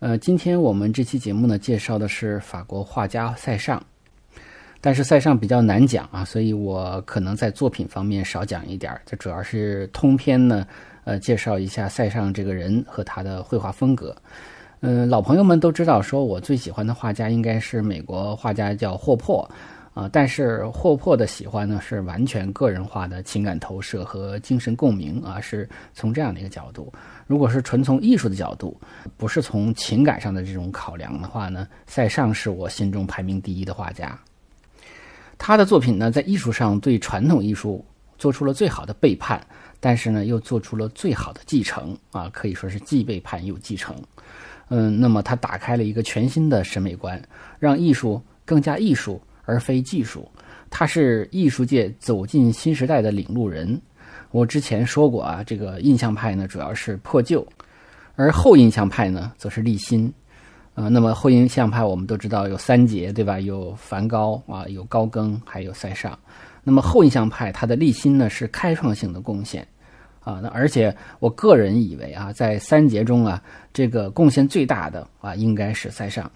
呃，今天我们这期节目呢，介绍的是法国画家塞尚，但是塞尚比较难讲啊，所以我可能在作品方面少讲一点儿。这主要是通篇呢，呃，介绍一下塞尚这个人和他的绘画风格。嗯，老朋友们都知道，说我最喜欢的画家应该是美国画家叫霍珀。啊，但是霍珀的喜欢呢，是完全个人化的情感投射和精神共鸣啊，是从这样的一个角度。如果是纯从艺术的角度，不是从情感上的这种考量的话呢，塞尚是我心中排名第一的画家。他的作品呢，在艺术上对传统艺术做出了最好的背叛，但是呢，又做出了最好的继承啊，可以说是既背叛又继承。嗯，那么他打开了一个全新的审美观，让艺术更加艺术。而非技术，他是艺术界走进新时代的领路人。我之前说过啊，这个印象派呢主要是破旧，而后印象派呢则是立新。啊，那么后印象派我们都知道有三杰，对吧？有梵高啊，有高更，还有塞尚。那么后印象派它的立新呢是开创性的贡献啊。那而且我个人以为啊，在三杰中啊，这个贡献最大的啊应该是塞尚。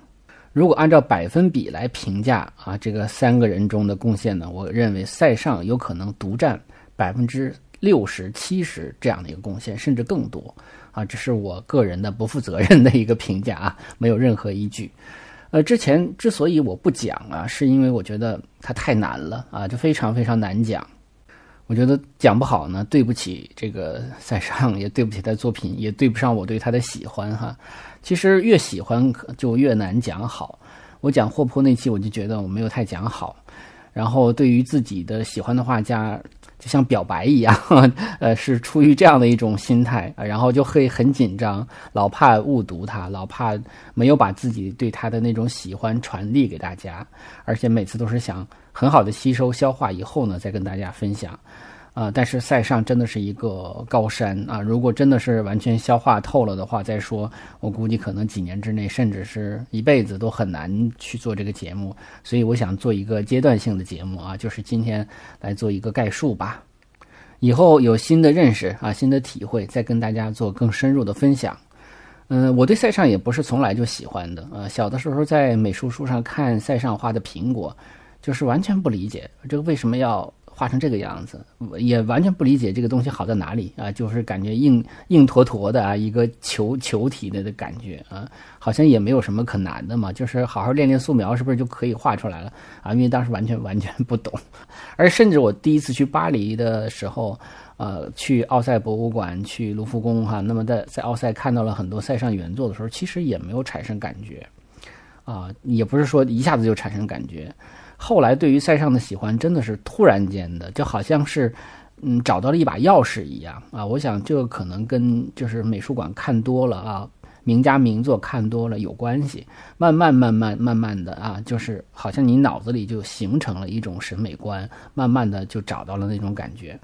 如果按照百分比来评价啊，这个三个人中的贡献呢，我认为塞尚有可能独占百分之六十七十这样的一个贡献，甚至更多啊，这是我个人的不负责任的一个评价啊，没有任何依据。呃，之前之所以我不讲啊，是因为我觉得它太难了啊，就非常非常难讲。我觉得讲不好呢，对不起这个塞尚，也对不起他的作品，也对不上我对他的喜欢哈。其实越喜欢就越难讲好。我讲霍珀那期，我就觉得我没有太讲好。然后对于自己的喜欢的画家，就像表白一样，呃，是出于这样的一种心态，然后就会很紧张，老怕误读他，老怕没有把自己对他的那种喜欢传递给大家，而且每次都是想。很好的吸收消化以后呢，再跟大家分享，啊，但是塞尚真的是一个高山啊！如果真的是完全消化透了的话，再说，我估计可能几年之内，甚至是一辈子都很难去做这个节目。所以我想做一个阶段性的节目啊，就是今天来做一个概述吧。以后有新的认识啊，新的体会，再跟大家做更深入的分享。嗯，我对塞尚也不是从来就喜欢的啊，小的时候在美术书上看塞尚画的苹果。就是完全不理解这个为什么要画成这个样子，也完全不理解这个东西好在哪里啊！就是感觉硬硬坨坨的啊，一个球球体的的感觉啊，好像也没有什么可难的嘛，就是好好练练素描，是不是就可以画出来了啊？因为当时完全完全不懂，而甚至我第一次去巴黎的时候，呃，去奥赛博物馆、去卢浮宫哈，那么在在奥赛看到了很多塞尚原作的时候，其实也没有产生感觉啊，也不是说一下子就产生感觉。后来对于塞尚的喜欢真的是突然间的，就好像是，嗯，找到了一把钥匙一样啊！我想这个可能跟就是美术馆看多了啊，名家名作看多了有关系。慢慢慢慢慢慢的啊，就是好像你脑子里就形成了一种审美观，慢慢的就找到了那种感觉。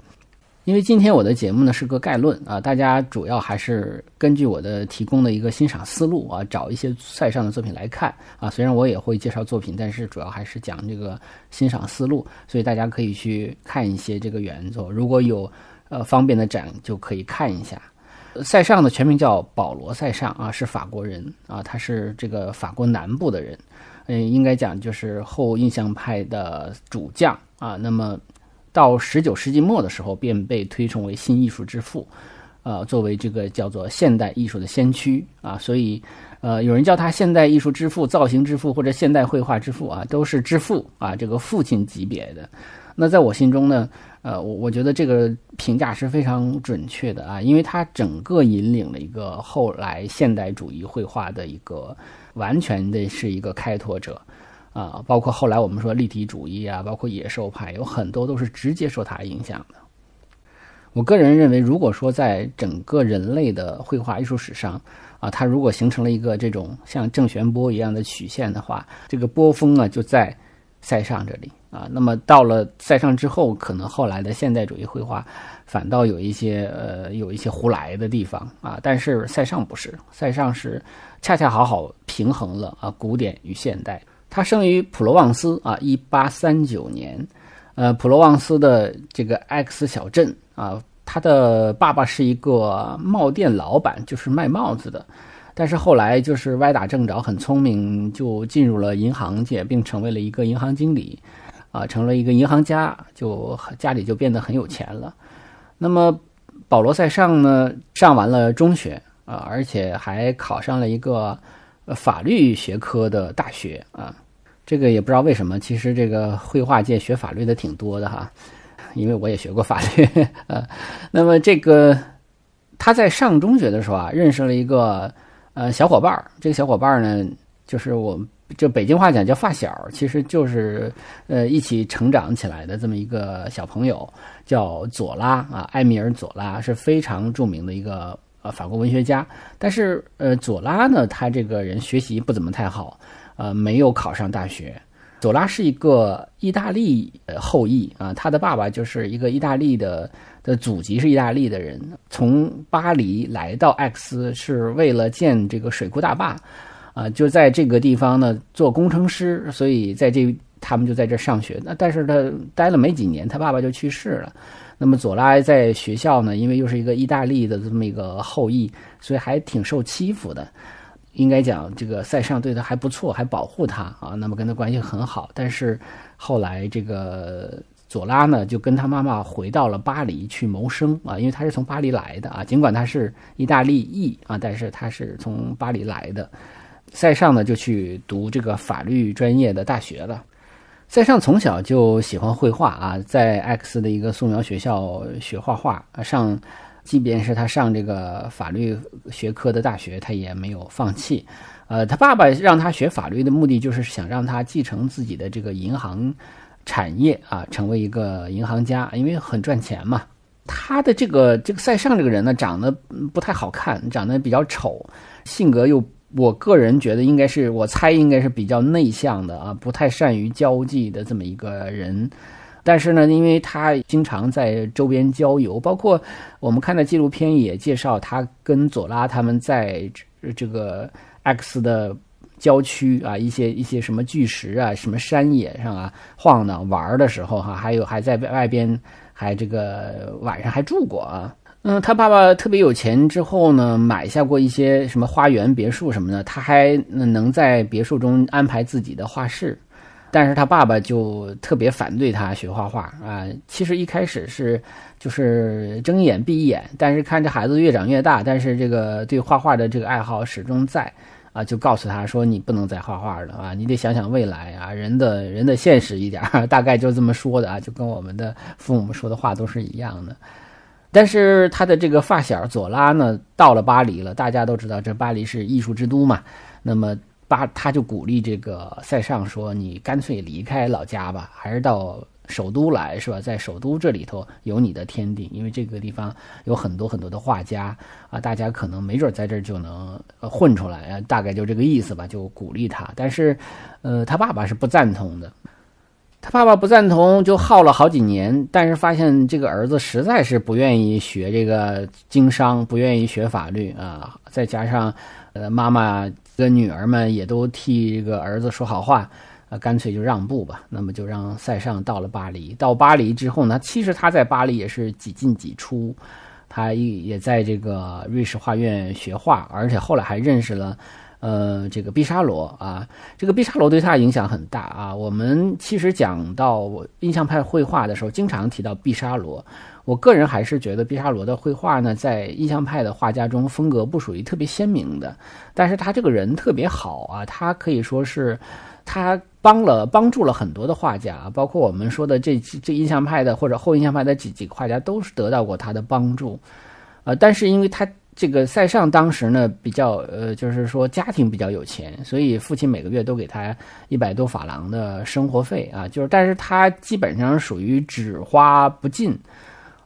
因为今天我的节目呢是个概论啊，大家主要还是根据我的提供的一个欣赏思路啊，找一些塞尚的作品来看啊。虽然我也会介绍作品，但是主要还是讲这个欣赏思路，所以大家可以去看一些这个原作，如果有呃方便的展就可以看一下。塞尚的全名叫保罗·塞尚啊，是法国人啊，他是这个法国南部的人，嗯，应该讲就是后印象派的主将啊。那么。到十九世纪末的时候，便被推崇为新艺术之父，呃，作为这个叫做现代艺术的先驱啊，所以，呃，有人叫他现代艺术之父、造型之父或者现代绘画之父啊，都是之父啊，这个父亲级别的。那在我心中呢，呃，我我觉得这个评价是非常准确的啊，因为他整个引领了一个后来现代主义绘画的一个完全的是一个开拓者。啊，包括后来我们说立体主义啊，包括野兽派，有很多都是直接受他影响的。我个人认为，如果说在整个人类的绘画艺术史上，啊，它如果形成了一个这种像正弦波一样的曲线的话，这个波峰啊就在塞尚这里啊。那么到了塞尚之后，可能后来的现代主义绘画反倒有一些呃有一些胡来的地方啊。但是塞尚不是，塞尚是恰恰好好平衡了啊古典与现代。他生于普罗旺斯啊，一八三九年，呃，普罗旺斯的这个 X 小镇啊。他的爸爸是一个帽店老板，就是卖帽子的，但是后来就是歪打正着，很聪明，就进入了银行界，并成为了一个银行经理，啊，成了一个银行家，就家里就变得很有钱了。那么保罗塞尚呢，上完了中学啊，而且还考上了一个法律学科的大学啊，这个也不知道为什么，其实这个绘画界学法律的挺多的哈。因为我也学过法律，呃，那么这个他在上中学的时候啊，认识了一个呃小伙伴儿。这个小伙伴儿呢，就是我就北京话讲叫发小，其实就是呃一起成长起来的这么一个小朋友，叫左拉啊，埃米尔左拉是非常著名的一个呃法国文学家。但是呃左拉呢，他这个人学习不怎么太好，呃没有考上大学。佐拉是一个意大利后裔啊，他的爸爸就是一个意大利的的祖籍是意大利的人，从巴黎来到埃克斯是为了建这个水库大坝，啊，就在这个地方呢做工程师，所以在这他们就在这上学。那但是他待了没几年，他爸爸就去世了。那么佐拉在学校呢，因为又是一个意大利的这么一个后裔，所以还挺受欺负的。应该讲，这个塞尚对他还不错，还保护他啊，那么跟他关系很好。但是后来这个佐拉呢，就跟他妈妈回到了巴黎去谋生啊，因为他是从巴黎来的啊，尽管他是意大利裔啊，但是他是从巴黎来的。塞尚呢，就去读这个法律专业的大学了。塞尚从小就喜欢绘画啊，在 X 的一个素描学校学画画啊，上。即便是他上这个法律学科的大学，他也没有放弃。呃，他爸爸让他学法律的目的，就是想让他继承自己的这个银行产业啊，成为一个银行家，因为很赚钱嘛。他的这个这个塞尚这个人呢，长得不太好看，长得比较丑，性格又，我个人觉得应该是，我猜应该是比较内向的啊，不太善于交际的这么一个人。但是呢，因为他经常在周边郊游，包括我们看的纪录片也介绍他跟佐拉他们在这个 X 的郊区啊，一些一些什么巨石啊、什么山野上啊晃荡玩的时候哈，还有还在外边还这个晚上还住过啊。嗯，他爸爸特别有钱之后呢，买下过一些什么花园别墅什么的，他还能在别墅中安排自己的画室。但是他爸爸就特别反对他学画画啊。其实一开始是就是睁一眼闭一眼，但是看这孩子越长越大，但是这个对画画的这个爱好始终在啊，就告诉他说你不能再画画了啊，你得想想未来啊，人的人的现实一点，大概就这么说的啊，就跟我们的父母说的话都是一样的。但是他的这个发小佐拉呢，到了巴黎了，大家都知道这巴黎是艺术之都嘛，那么。巴他就鼓励这个塞尚说：“你干脆离开老家吧，还是到首都来，是吧？在首都这里头有你的天地，因为这个地方有很多很多的画家啊，大家可能没准在这儿就能混出来啊，大概就这个意思吧，就鼓励他。但是，呃，他爸爸是不赞同的，他爸爸不赞同，就耗了好几年，但是发现这个儿子实在是不愿意学这个经商，不愿意学法律啊，再加上呃妈妈。”跟女儿们也都替这个儿子说好话，啊，干脆就让步吧。那么就让塞尚到了巴黎。到巴黎之后呢，其实他在巴黎也是几进几出，他也也在这个瑞士画院学画，而且后来还认识了，呃，这个毕沙罗啊。这个毕沙罗对他影响很大啊。我们其实讲到印象派绘画的时候，经常提到毕沙罗。我个人还是觉得毕沙罗的绘画呢，在印象派的画家中风格不属于特别鲜明的，但是他这个人特别好啊，他可以说是他帮了帮助了很多的画家，包括我们说的这这印象派的或者后印象派的几几个画家都是得到过他的帮助，呃，但是因为他这个塞尚当时呢比较呃，就是说家庭比较有钱，所以父亲每个月都给他一百多法郎的生活费啊，就是但是他基本上属于只花不尽。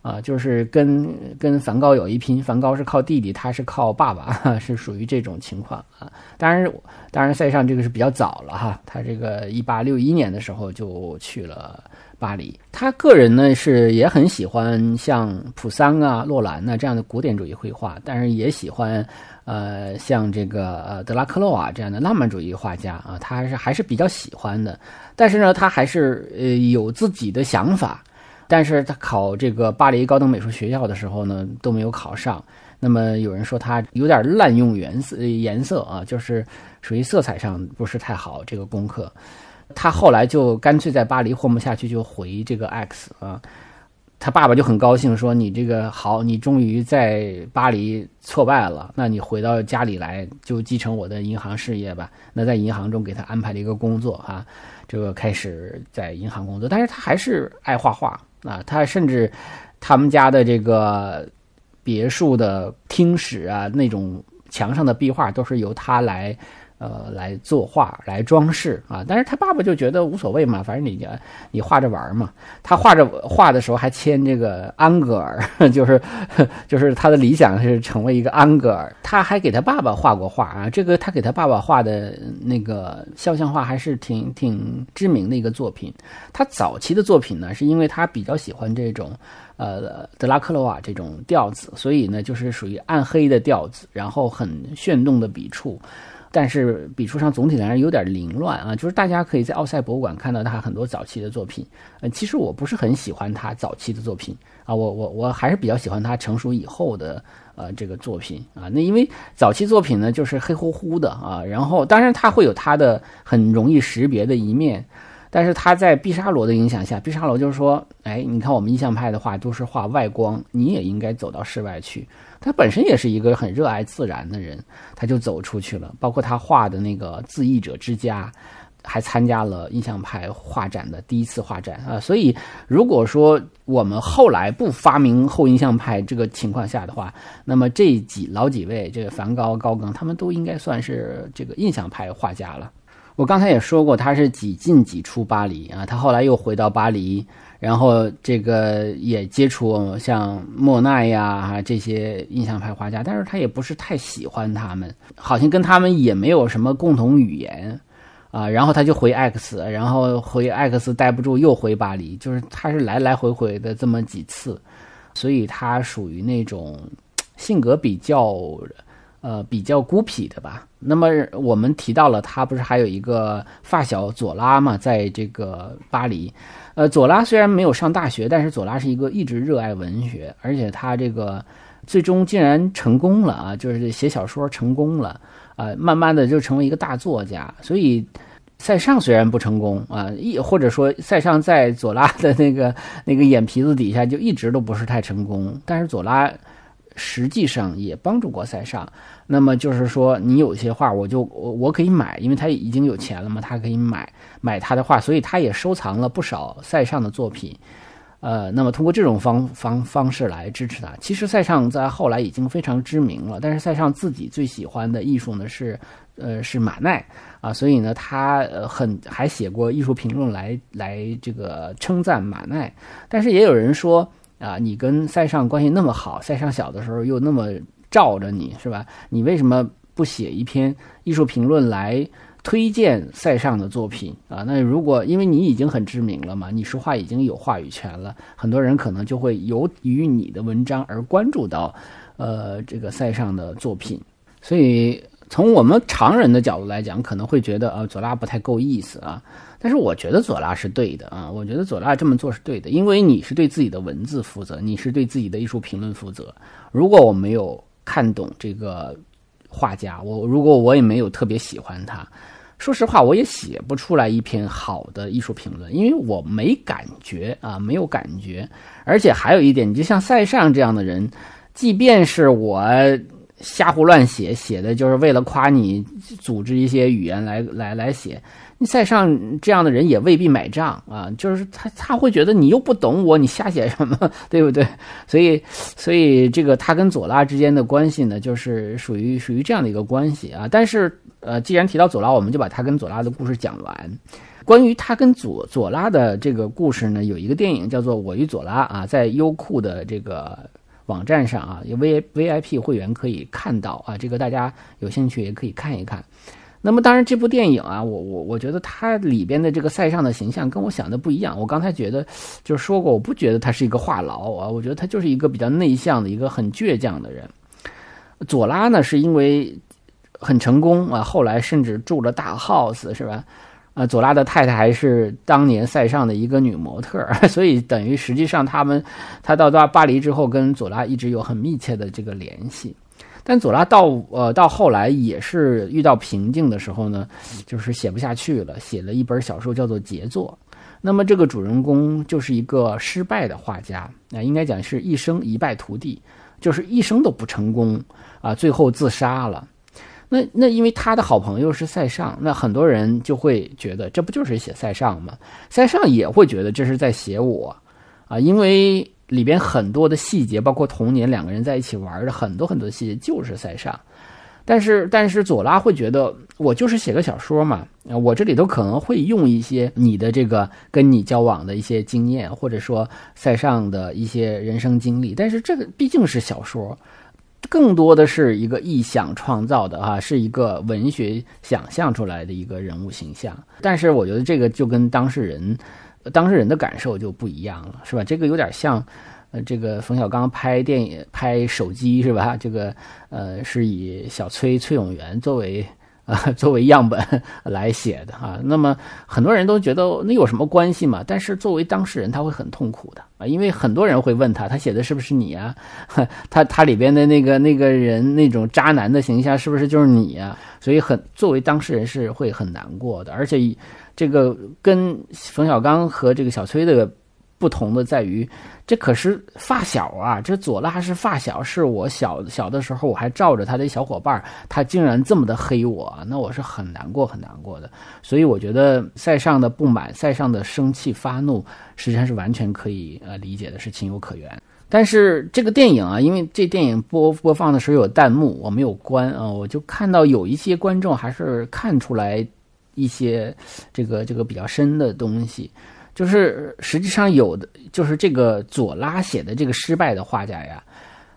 啊，就是跟跟梵高有一拼，梵高是靠弟弟，他是靠爸爸，是属于这种情况啊。当然，当然塞尚这个是比较早了哈，他这个一八六一年的时候就去了巴黎。他个人呢是也很喜欢像普桑啊、洛兰呐这样的古典主义绘画，但是也喜欢呃像这个呃德拉克洛瓦这样的浪漫主义画家啊，他还是还是比较喜欢的。但是呢，他还是呃有自己的想法。但是他考这个巴黎高等美术学校的时候呢，都没有考上。那么有人说他有点滥用颜色，颜色啊，就是属于色彩上不是太好。这个功课，他后来就干脆在巴黎混不下去，就回这个 X 啊。他爸爸就很高兴，说：“你这个好，你终于在巴黎挫败了，那你回到家里来就继承我的银行事业吧。”那在银行中给他安排了一个工作哈，这个开始在银行工作，但是他还是爱画画。啊，他甚至他们家的这个别墅的厅室啊，那种墙上的壁画都是由他来。呃，来作画来装饰啊，但是他爸爸就觉得无所谓嘛，反正你你画着玩嘛。他画着画的时候还签这个安格尔，就是就是他的理想是成为一个安格尔。他还给他爸爸画过画啊，这个他给他爸爸画的那个肖像画还是挺挺知名的一个作品。他早期的作品呢，是因为他比较喜欢这种呃德拉克罗瓦这种调子，所以呢就是属于暗黑的调子，然后很炫动的笔触。但是笔触上总体来说有点凌乱啊，就是大家可以在奥赛博物馆看到他很多早期的作品。呃，其实我不是很喜欢他早期的作品啊，我我我还是比较喜欢他成熟以后的呃这个作品啊。那因为早期作品呢就是黑乎乎的啊，然后当然他会有他的很容易识别的一面。但是他在毕沙罗的影响下，毕沙罗就是说，哎，你看我们印象派的画都是画外光，你也应该走到室外去。他本身也是一个很热爱自然的人，他就走出去了。包括他画的那个自缢者之家，还参加了印象派画展的第一次画展啊。所以，如果说我们后来不发明后印象派这个情况下的话，那么这几老几位，这个梵高、高更，他们都应该算是这个印象派画家了。我刚才也说过，他是几进几出巴黎啊，他后来又回到巴黎，然后这个也接触像莫奈呀这些印象派画家，但是他也不是太喜欢他们，好像跟他们也没有什么共同语言啊。然后他就回 X，然后回 X 待不住又回巴黎，就是他是来来回回的这么几次，所以他属于那种性格比较。呃，比较孤僻的吧。那么我们提到了他，不是还有一个发小左拉嘛，在这个巴黎。呃，左拉虽然没有上大学，但是左拉是一个一直热爱文学，而且他这个最终竟然成功了啊，就是写小说成功了啊，慢慢的就成为一个大作家。所以塞尚虽然不成功啊，一或者说塞尚在左拉的那个 那个眼皮子底下就一直都不是太成功，但是左拉。实际上也帮助过塞尚，那么就是说，你有些画，我就我我可以买，因为他已经有钱了嘛，他可以买买他的画，所以他也收藏了不少塞尚的作品，呃，那么通过这种方方方式来支持他。其实塞尚在后来已经非常知名了，但是塞尚自己最喜欢的艺术呢是，呃，是马奈啊，所以呢，他呃很还写过艺术评论来来这个称赞马奈，但是也有人说。啊，你跟塞尚关系那么好，塞尚小的时候又那么罩着你，是吧？你为什么不写一篇艺术评论来推荐塞尚的作品啊？那如果因为你已经很知名了嘛，你说话已经有话语权了，很多人可能就会由于你的文章而关注到，呃，这个塞尚的作品。所以从我们常人的角度来讲，可能会觉得啊，左拉不太够意思啊。但是我觉得左拉是对的啊，我觉得左拉这么做是对的，因为你是对自己的文字负责，你是对自己的艺术评论负责。如果我没有看懂这个画家，我如果我也没有特别喜欢他，说实话，我也写不出来一篇好的艺术评论，因为我没感觉啊，没有感觉。而且还有一点，你就像塞尚这样的人，即便是我。瞎胡乱写，写的就是为了夸你，组织一些语言来来来写。塞尚这样的人也未必买账啊，就是他他会觉得你又不懂我，你瞎写什么，对不对？所以所以这个他跟左拉之间的关系呢，就是属于属于这样的一个关系啊。但是呃，既然提到左拉，我们就把他跟左拉的故事讲完。关于他跟左左拉的这个故事呢，有一个电影叫做《我与左拉》啊，在优酷的这个网站上啊，有 V V I P 会员可以看到啊，这个大家有兴趣也可以看一看。那么当然，这部电影啊，我我我觉得它里边的这个塞尚的形象跟我想的不一样。我刚才觉得就是说过，我不觉得他是一个话痨啊，我觉得他就是一个比较内向的一个很倔强的人。左拉呢，是因为很成功啊，后来甚至住了大 house 是吧？啊，左拉的太太还是当年塞尚的一个女模特，所以等于实际上他们，他到到巴黎之后，跟左拉一直有很密切的这个联系。但左拉到呃到后来也是遇到瓶颈的时候呢，就是写不下去了，写了一本小说叫做《杰作》。那么这个主人公就是一个失败的画家，那，应该讲是一生一败涂地，就是一生都不成功啊，最后自杀了。那那因为他的好朋友是塞尚，那很多人就会觉得这不就是写塞尚吗？塞尚也会觉得这是在写我，啊，因为里边很多的细节，包括童年两个人在一起玩的很多很多细节就是塞尚。但是但是左拉会觉得我就是写个小说嘛，我这里头可能会用一些你的这个跟你交往的一些经验，或者说塞尚的一些人生经历，但是这个毕竟是小说。更多的是一个臆想创造的啊，是一个文学想象出来的一个人物形象。但是我觉得这个就跟当事人，当事人的感受就不一样了，是吧？这个有点像，呃，这个冯小刚拍电影、拍手机是吧？这个呃，是以小崔崔永元作为。啊，作为样本来写的啊，那么很多人都觉得那有什么关系嘛？但是作为当事人，他会很痛苦的啊，因为很多人会问他，他写的是不是你啊？他他里边的那个那个人那种渣男的形象是不是就是你啊？所以很作为当事人是会很难过的，而且这个跟冯小刚和这个小崔的。不同的在于，这可是发小啊！这左拉是发小，是我小小的时候我还罩着他的小伙伴，他竟然这么的黑我，那我是很难过很难过的。所以我觉得塞尚的不满，塞尚的生气发怒，实际上是完全可以呃理解的，是情有可原。但是这个电影啊，因为这电影播播放的时候有弹幕，我没有关啊，我就看到有一些观众还是看出来一些这个这个比较深的东西。就是实际上有的，就是这个左拉写的这个失败的画家呀，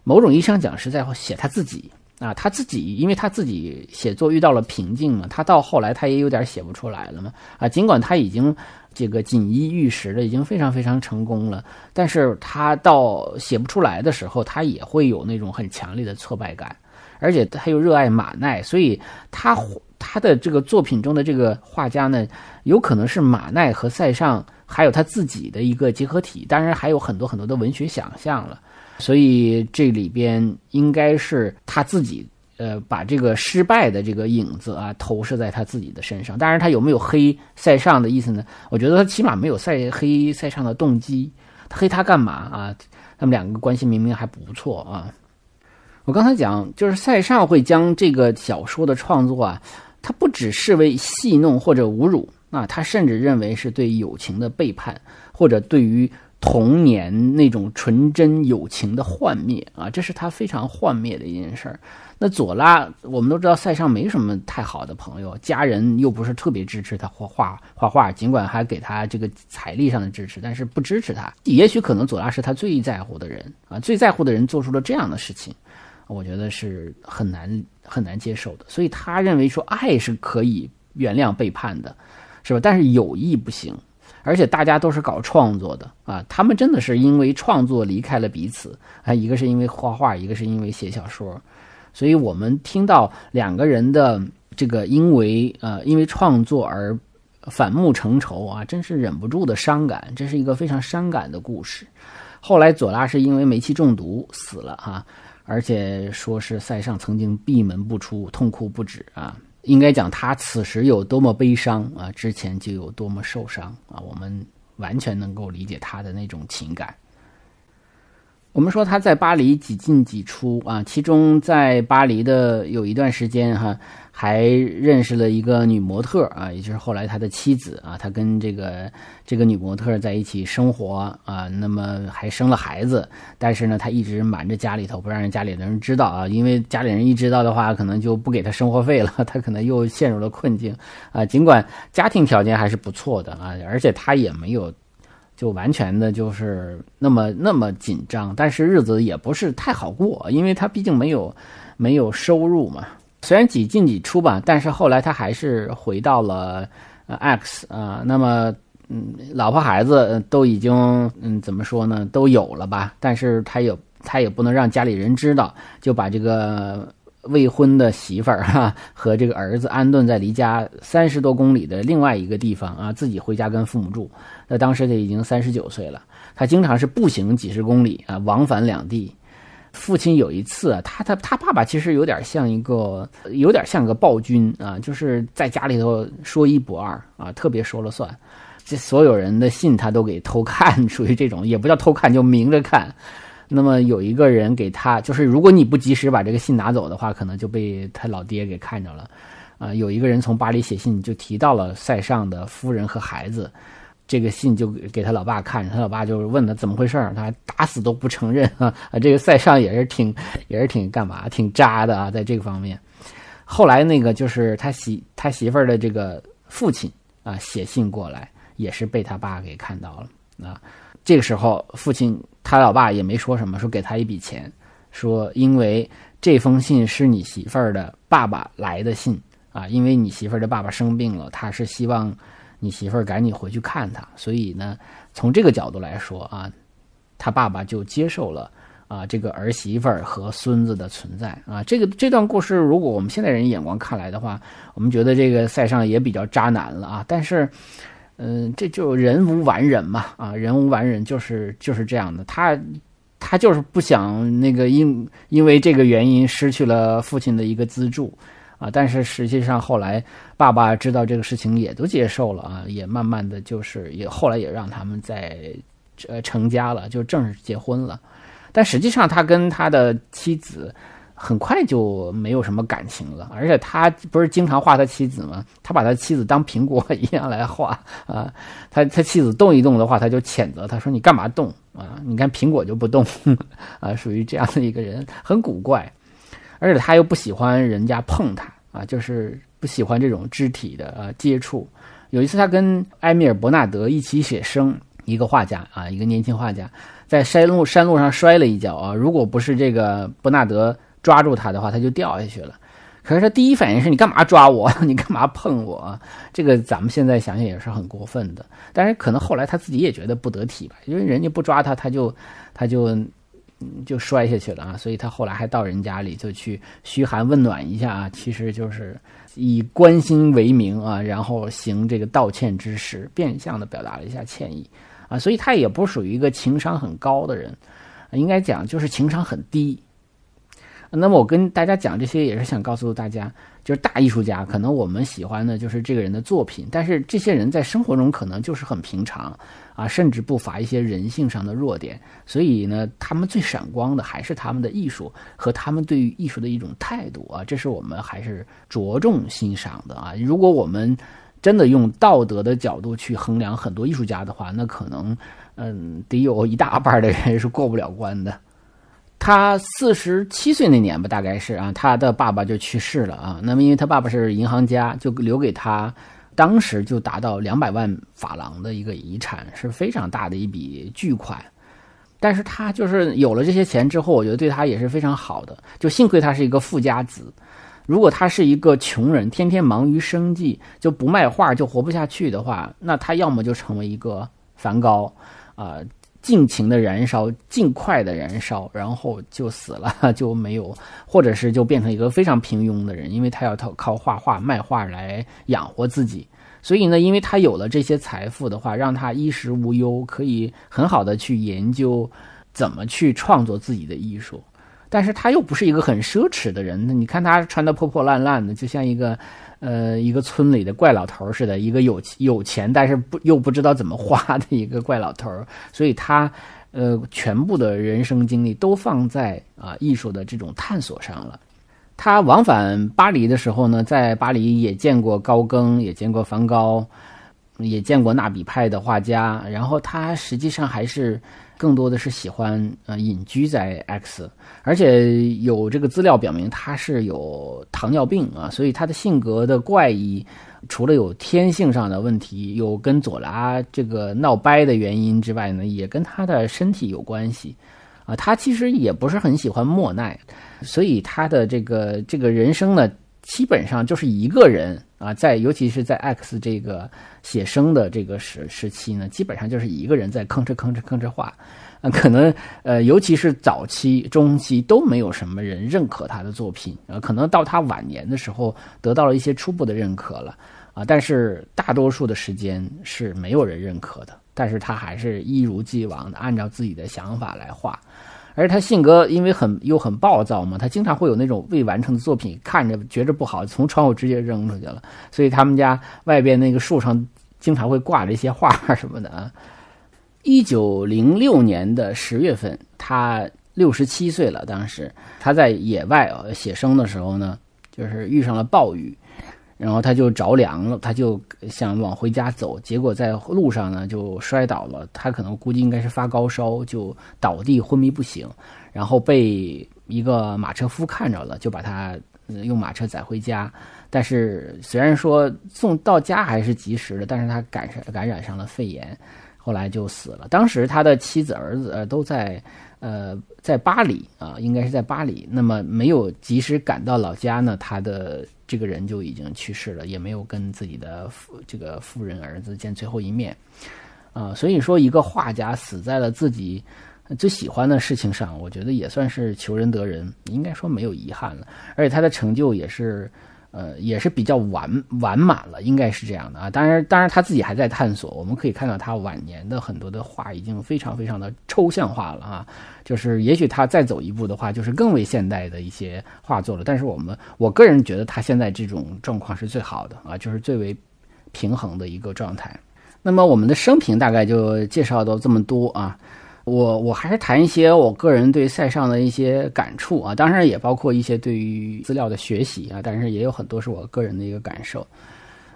某种意义上讲是在写他自己。啊，他自己，因为他自己写作遇到了瓶颈嘛，他到后来他也有点写不出来了嘛。啊，尽管他已经这个锦衣玉食了，已经非常非常成功了，但是他到写不出来的时候，他也会有那种很强烈的挫败感，而且他又热爱马奈，所以他他的这个作品中的这个画家呢，有可能是马奈和塞尚。还有他自己的一个结合体，当然还有很多很多的文学想象了，所以这里边应该是他自己，呃，把这个失败的这个影子啊投射在他自己的身上。当然，他有没有黑塞尚的意思呢？我觉得他起码没有塞黑塞尚的动机，他黑他干嘛啊？他们两个关系明明还不错啊。我刚才讲，就是塞尚会将这个小说的创作啊，他不只视为戏弄或者侮辱。啊，他甚至认为是对友情的背叛，或者对于童年那种纯真友情的幻灭啊，这是他非常幻灭的一件事儿。那左拉，我们都知道塞尚没什么太好的朋友，家人又不是特别支持他画画画画，尽管还给他这个财力上的支持，但是不支持他。也许可能左拉是他最在乎的人啊，最在乎的人做出了这样的事情，我觉得是很难很难接受的。所以他认为说爱是可以原谅背叛的。是吧？但是友谊不行，而且大家都是搞创作的啊，他们真的是因为创作离开了彼此啊，一个是因为画画，一个是因为写小说，所以我们听到两个人的这个因为呃因为创作而反目成仇啊，真是忍不住的伤感，这是一个非常伤感的故事。后来左拉是因为煤气中毒死了哈，而且说是塞尚曾经闭门不出，痛哭不止啊。应该讲他此时有多么悲伤啊，之前就有多么受伤啊，我们完全能够理解他的那种情感。我们说他在巴黎几进几出啊，其中在巴黎的有一段时间哈，还认识了一个女模特啊，也就是后来他的妻子啊，他跟这个这个女模特在一起生活啊，那么还生了孩子，但是呢，他一直瞒着家里头，不让人家里的人知道啊，因为家里人一知道的话，可能就不给他生活费了，他可能又陷入了困境啊。尽管家庭条件还是不错的啊，而且他也没有。就完全的就是那么那么紧张，但是日子也不是太好过，因为他毕竟没有没有收入嘛。虽然几进几出吧，但是后来他还是回到了呃 X 啊。那么嗯，老婆孩子都已经嗯怎么说呢，都有了吧？但是他也他也不能让家里人知道，就把这个。未婚的媳妇儿 哈和这个儿子安顿在离家三十多公里的另外一个地方啊，自己回家跟父母住。那当时他已经三十九岁了，他经常是步行几十公里啊，往返两地。父亲有一次，他他他爸爸其实有点像一个，有点像个暴君啊，就是在家里头说一不二啊，特别说了算。这所有人的信他都给偷看，属于这种，也不叫偷看，就明着看。那么有一个人给他，就是如果你不及时把这个信拿走的话，可能就被他老爹给看着了。啊，有一个人从巴黎写信，就提到了塞尚的夫人和孩子，这个信就给他老爸看，他老爸就问他怎么回事他打死都不承认啊。啊，这个塞尚也是挺 也是挺干嘛，挺渣的啊，在这个方面。后来那个就是他媳他媳妇儿的这个父亲啊，写信过来，也是被他爸给看到了啊。这个时候，父亲他老爸也没说什么，说给他一笔钱，说因为这封信是你媳妇儿的爸爸来的信啊，因为你媳妇儿的爸爸生病了，他是希望你媳妇儿赶紧回去看他，所以呢，从这个角度来说啊，他爸爸就接受了啊这个儿媳妇儿和孙子的存在啊。这个这段故事，如果我们现代人眼光看来的话，我们觉得这个塞尚也比较渣男了啊，但是。嗯，这就人无完人嘛，啊，人无完人就是就是这样的，他他就是不想那个因因为这个原因失去了父亲的一个资助，啊，但是实际上后来爸爸知道这个事情也都接受了啊，也慢慢的就是也后来也让他们在呃成家了，就正式结婚了，但实际上他跟他的妻子。很快就没有什么感情了，而且他不是经常画他妻子吗？他把他妻子当苹果一样来画啊。他他妻子动一动的话，他就谴责他说：“你干嘛动啊？你看苹果就不动 啊。”属于这样的一个人，很古怪，而且他又不喜欢人家碰他啊，就是不喜欢这种肢体的呃接触。有一次，他跟埃米尔·伯纳德一起写生，一个画家啊，一个年轻画家，在山路山路上摔了一跤啊。如果不是这个伯纳德。抓住他的话，他就掉下去了。可是他第一反应是你干嘛抓我？你干嘛碰我？这个咱们现在想想也是很过分的。但是可能后来他自己也觉得不得体吧，因为人家不抓他，他就他就就摔下去了啊。所以他后来还到人家里就去嘘寒问暖一下啊，其实就是以关心为名啊，然后行这个道歉之实，变相的表达了一下歉意啊。所以他也不属于一个情商很高的人，应该讲就是情商很低。那么我跟大家讲这些，也是想告诉大家，就是大艺术家，可能我们喜欢的就是这个人的作品，但是这些人在生活中可能就是很平常啊，甚至不乏一些人性上的弱点。所以呢，他们最闪光的还是他们的艺术和他们对于艺术的一种态度啊，这是我们还是着重欣赏的啊。如果我们真的用道德的角度去衡量很多艺术家的话，那可能嗯，得有一大半的人是过不了关的。他四十七岁那年吧，大概是啊，他的爸爸就去世了啊。那么，因为他爸爸是银行家，就留给他，当时就达到两百万法郎的一个遗产，是非常大的一笔巨款。但是他就是有了这些钱之后，我觉得对他也是非常好的。就幸亏他是一个富家子，如果他是一个穷人，天天忙于生计，就不卖画就活不下去的话，那他要么就成为一个梵高，啊。尽情的燃烧，尽快的燃烧，然后就死了，就没有，或者是就变成一个非常平庸的人，因为他要靠靠画画卖画来养活自己。所以呢，因为他有了这些财富的话，让他衣食无忧，可以很好的去研究怎么去创作自己的艺术。但是他又不是一个很奢侈的人，你看他穿的破破烂烂的，就像一个。呃，一个村里的怪老头似的，一个有有钱但是不又不知道怎么花的一个怪老头所以他呃，全部的人生经历都放在啊艺术的这种探索上了。他往返巴黎的时候呢，在巴黎也见过高更，也见过梵高，也见过纳比派的画家。然后他实际上还是更多的是喜欢呃隐居在 X，而且有这个资料表明他是有糖尿病啊，所以他的性格的怪异，除了有天性上的问题，有跟左拉这个闹掰的原因之外呢，也跟他的身体有关系。啊，他其实也不是很喜欢莫奈，所以他的这个这个人生呢，基本上就是一个人啊，在尤其是在 X 这个写生的这个时时期呢，基本上就是一个人在吭哧吭哧吭哧画，啊，可能呃，尤其是早期、中期都没有什么人认可他的作品啊，可能到他晚年的时候得到了一些初步的认可了啊，但是大多数的时间是没有人认可的。但是他还是一如既往的按照自己的想法来画，而他性格因为很又很暴躁嘛，他经常会有那种未完成的作品，看着觉着不好，从窗户直接扔出去了。所以他们家外边那个树上经常会挂着一些画什么的啊。一九零六年的十月份，他六十七岁了。当时他在野外写生的时候呢，就是遇上了暴雨。然后他就着凉了，他就想往回家走，结果在路上呢就摔倒了。他可能估计应该是发高烧，就倒地昏迷不醒。然后被一个马车夫看着了，就把他用马车载回家。但是虽然说送到家还是及时的，但是他感染感染上了肺炎，后来就死了。当时他的妻子儿子呃都在呃在巴黎啊，应该是在巴黎。那么没有及时赶到老家呢，他的。这个人就已经去世了，也没有跟自己的夫这个夫人儿子见最后一面，啊，所以说一个画家死在了自己最喜欢的事情上，我觉得也算是求仁得仁，应该说没有遗憾了，而且他的成就也是。呃，也是比较完完满了，应该是这样的啊。当然，当然他自己还在探索。我们可以看到他晚年的很多的画已经非常非常的抽象化了啊。就是也许他再走一步的话，就是更为现代的一些画作了。但是我们我个人觉得他现在这种状况是最好的啊，就是最为平衡的一个状态。那么我们的生平大概就介绍到这么多啊。我我还是谈一些我个人对塞尚的一些感触啊，当然也包括一些对于资料的学习啊，但是也有很多是我个人的一个感受。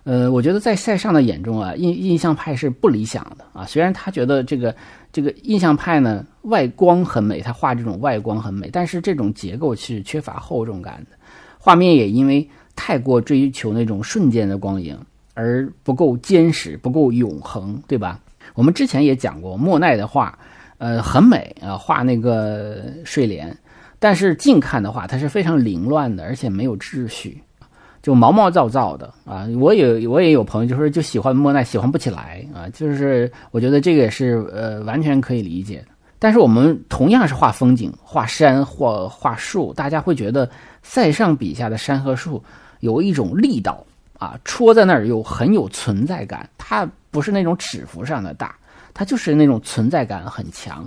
呃，我觉得在塞尚的眼中啊，印印象派是不理想的啊。虽然他觉得这个这个印象派呢外光很美，他画这种外光很美，但是这种结构是缺乏厚重感的，画面也因为太过追求那种瞬间的光影而不够坚实，不够永恒，对吧？我们之前也讲过莫奈的画。呃，很美啊，画那个睡莲，但是近看的话，它是非常凌乱的，而且没有秩序，就毛毛躁躁的啊。我也我也有朋友，就是就喜欢莫奈，喜欢不起来啊。就是我觉得这个也是呃完全可以理解的。但是我们同样是画风景、画山或画树，大家会觉得塞尚笔下的山和树有一种力道啊，戳在那儿又很有存在感，它不是那种尺幅上的大。他就是那种存在感很强，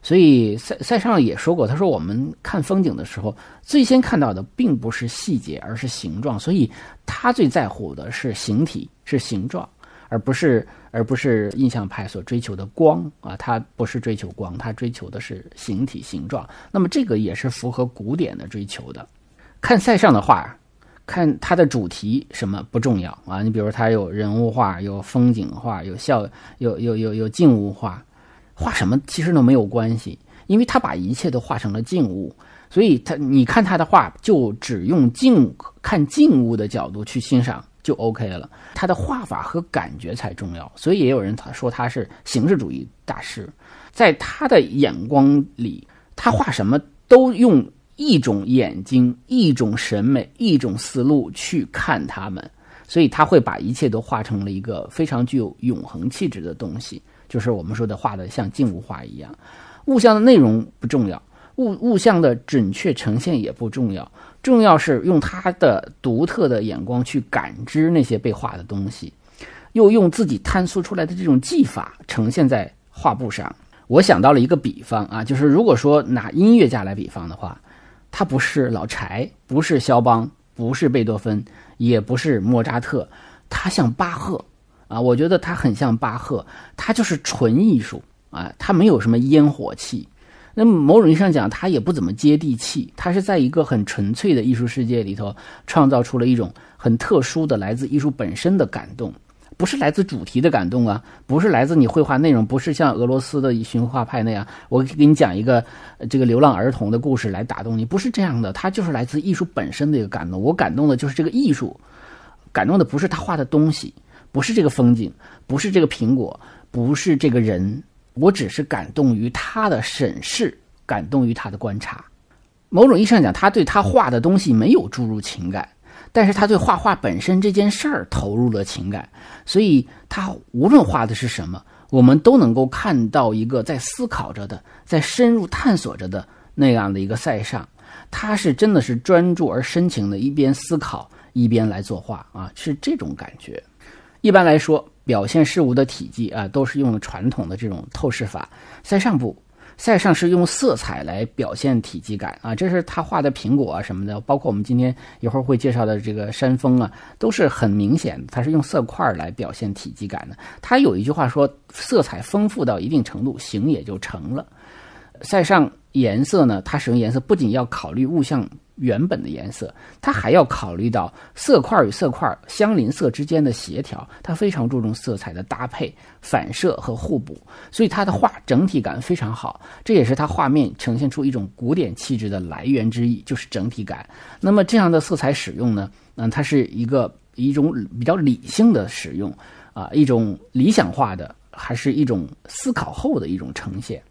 所以塞塞尚也说过，他说我们看风景的时候，最先看到的并不是细节，而是形状。所以他最在乎的是形体，是形状，而不是而不是印象派所追求的光啊。他不是追求光，他追求的是形体形状。那么这个也是符合古典的追求的。看塞尚的画。看它的主题什么不重要啊？你比如他有人物画，有风景画，有笑，有有有有静物画，画什么其实都没有关系，因为他把一切都画成了静物，所以他你看他的画就只用静看静物的角度去欣赏就 OK 了。他的画法和感觉才重要，所以也有人他说他是形式主义大师，在他的眼光里，他画什么都用。一种眼睛，一种审美，一种思路去看他们，所以他会把一切都画成了一个非常具有永恒气质的东西，就是我们说的画的像静物画一样。物象的内容不重要，物物象的准确呈现也不重要，重要是用他的独特的眼光去感知那些被画的东西，又用自己探索出来的这种技法呈现在画布上。我想到了一个比方啊，就是如果说拿音乐家来比方的话。他不是老柴，不是肖邦，不是贝多芬，也不是莫扎特，他像巴赫啊！我觉得他很像巴赫，他就是纯艺术啊，他没有什么烟火气。那么某种意义上讲，他也不怎么接地气。他是在一个很纯粹的艺术世界里头，创造出了一种很特殊的来自艺术本身的感动，不是来自主题的感动啊，不是来自你绘画内容，不是像俄罗斯的驯化派那样，我给你讲一个这个流浪儿童的故事来打动你，不是这样的。它就是来自艺术本身的一个感动。我感动的就是这个艺术，感动的不是他画的东西，不是这个风景，不是这个苹果，不是这个人。我只是感动于他的审视，感动于他的观察。某种意义上讲，他对他画的东西没有注入情感，但是他对画画本身这件事儿投入了情感。所以，他无论画的是什么，我们都能够看到一个在思考着的，在深入探索着的那样的一个塞尚。他是真的是专注而深情的，一边思考一边来作画啊，是这种感觉。一般来说。表现事物的体积啊，都是用传统的这种透视法。塞尚不，塞尚是用色彩来表现体积感啊。这是他画的苹果啊什么的，包括我们今天一会儿会介绍的这个山峰啊，都是很明显的，它是用色块来表现体积感的。他有一句话说：“色彩丰富到一定程度，形也就成了。”塞尚颜色呢，它使用颜色不仅要考虑物象。原本的颜色，它还要考虑到色块与色块相邻色之间的协调，它非常注重色彩的搭配、反射和互补，所以他的画整体感非常好。这也是他画面呈现出一种古典气质的来源之一，就是整体感。那么这样的色彩使用呢，嗯，它是一个一种比较理性的使用啊，一种理想化的，还是一种思考后的一种呈现。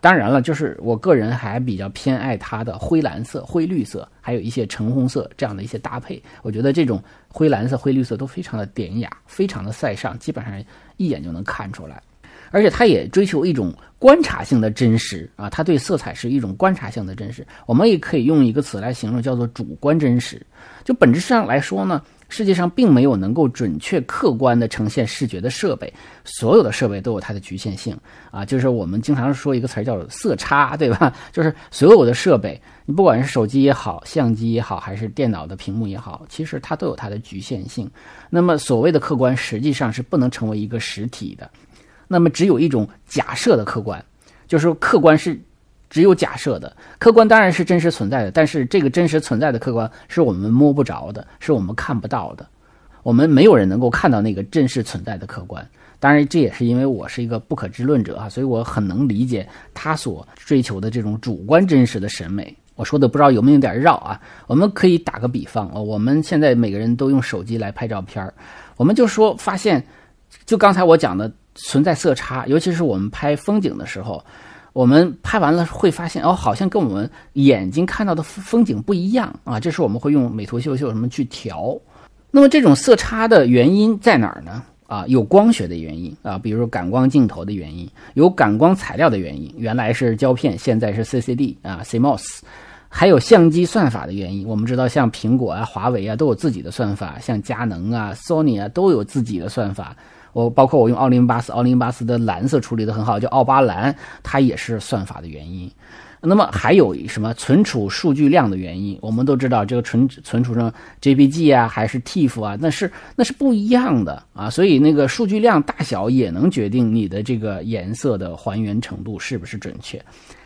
当然了，就是我个人还比较偏爱它的灰蓝色、灰绿色，还有一些橙红色这样的一些搭配。我觉得这种灰蓝色、灰绿色都非常的典雅，非常的塞尚，基本上一眼就能看出来。而且它也追求一种观察性的真实啊，它对色彩是一种观察性的真实。我们也可以用一个词来形容，叫做主观真实。就本质上来说呢。世界上并没有能够准确客观的呈现视觉的设备，所有的设备都有它的局限性啊。就是我们经常说一个词儿叫色差，对吧？就是所有的设备，你不管是手机也好，相机也好，还是电脑的屏幕也好，其实它都有它的局限性。那么所谓的客观，实际上是不能成为一个实体的。那么只有一种假设的客观，就是客观是。只有假设的客观当然是真实存在的，但是这个真实存在的客观是我们摸不着的，是我们看不到的。我们没有人能够看到那个真实存在的客观。当然，这也是因为我是一个不可知论者啊，所以我很能理解他所追求的这种主观真实的审美。我说的不知道有没有点绕啊？我们可以打个比方啊，我们现在每个人都用手机来拍照片儿，我们就说发现，就刚才我讲的存在色差，尤其是我们拍风景的时候。我们拍完了会发现，哦，好像跟我们眼睛看到的风景不一样啊！这时我们会用美图秀秀什么去调。那么这种色差的原因在哪儿呢？啊，有光学的原因啊，比如感光镜头的原因，有感光材料的原因，原来是胶片，现在是 CCD 啊，CMOS，还有相机算法的原因。我们知道，像苹果啊、华为啊都有自己的算法，像佳能啊、Sony 啊都有自己的算法。我包括我用奥林巴斯，奥林巴斯的蓝色处理的很好，叫奥巴蓝，它也是算法的原因。那么还有什么存储数据量的原因？我们都知道这个存存储上 JPG 啊，还是 TIFF 啊，那是那是不一样的啊。所以那个数据量大小也能决定你的这个颜色的还原程度是不是准确。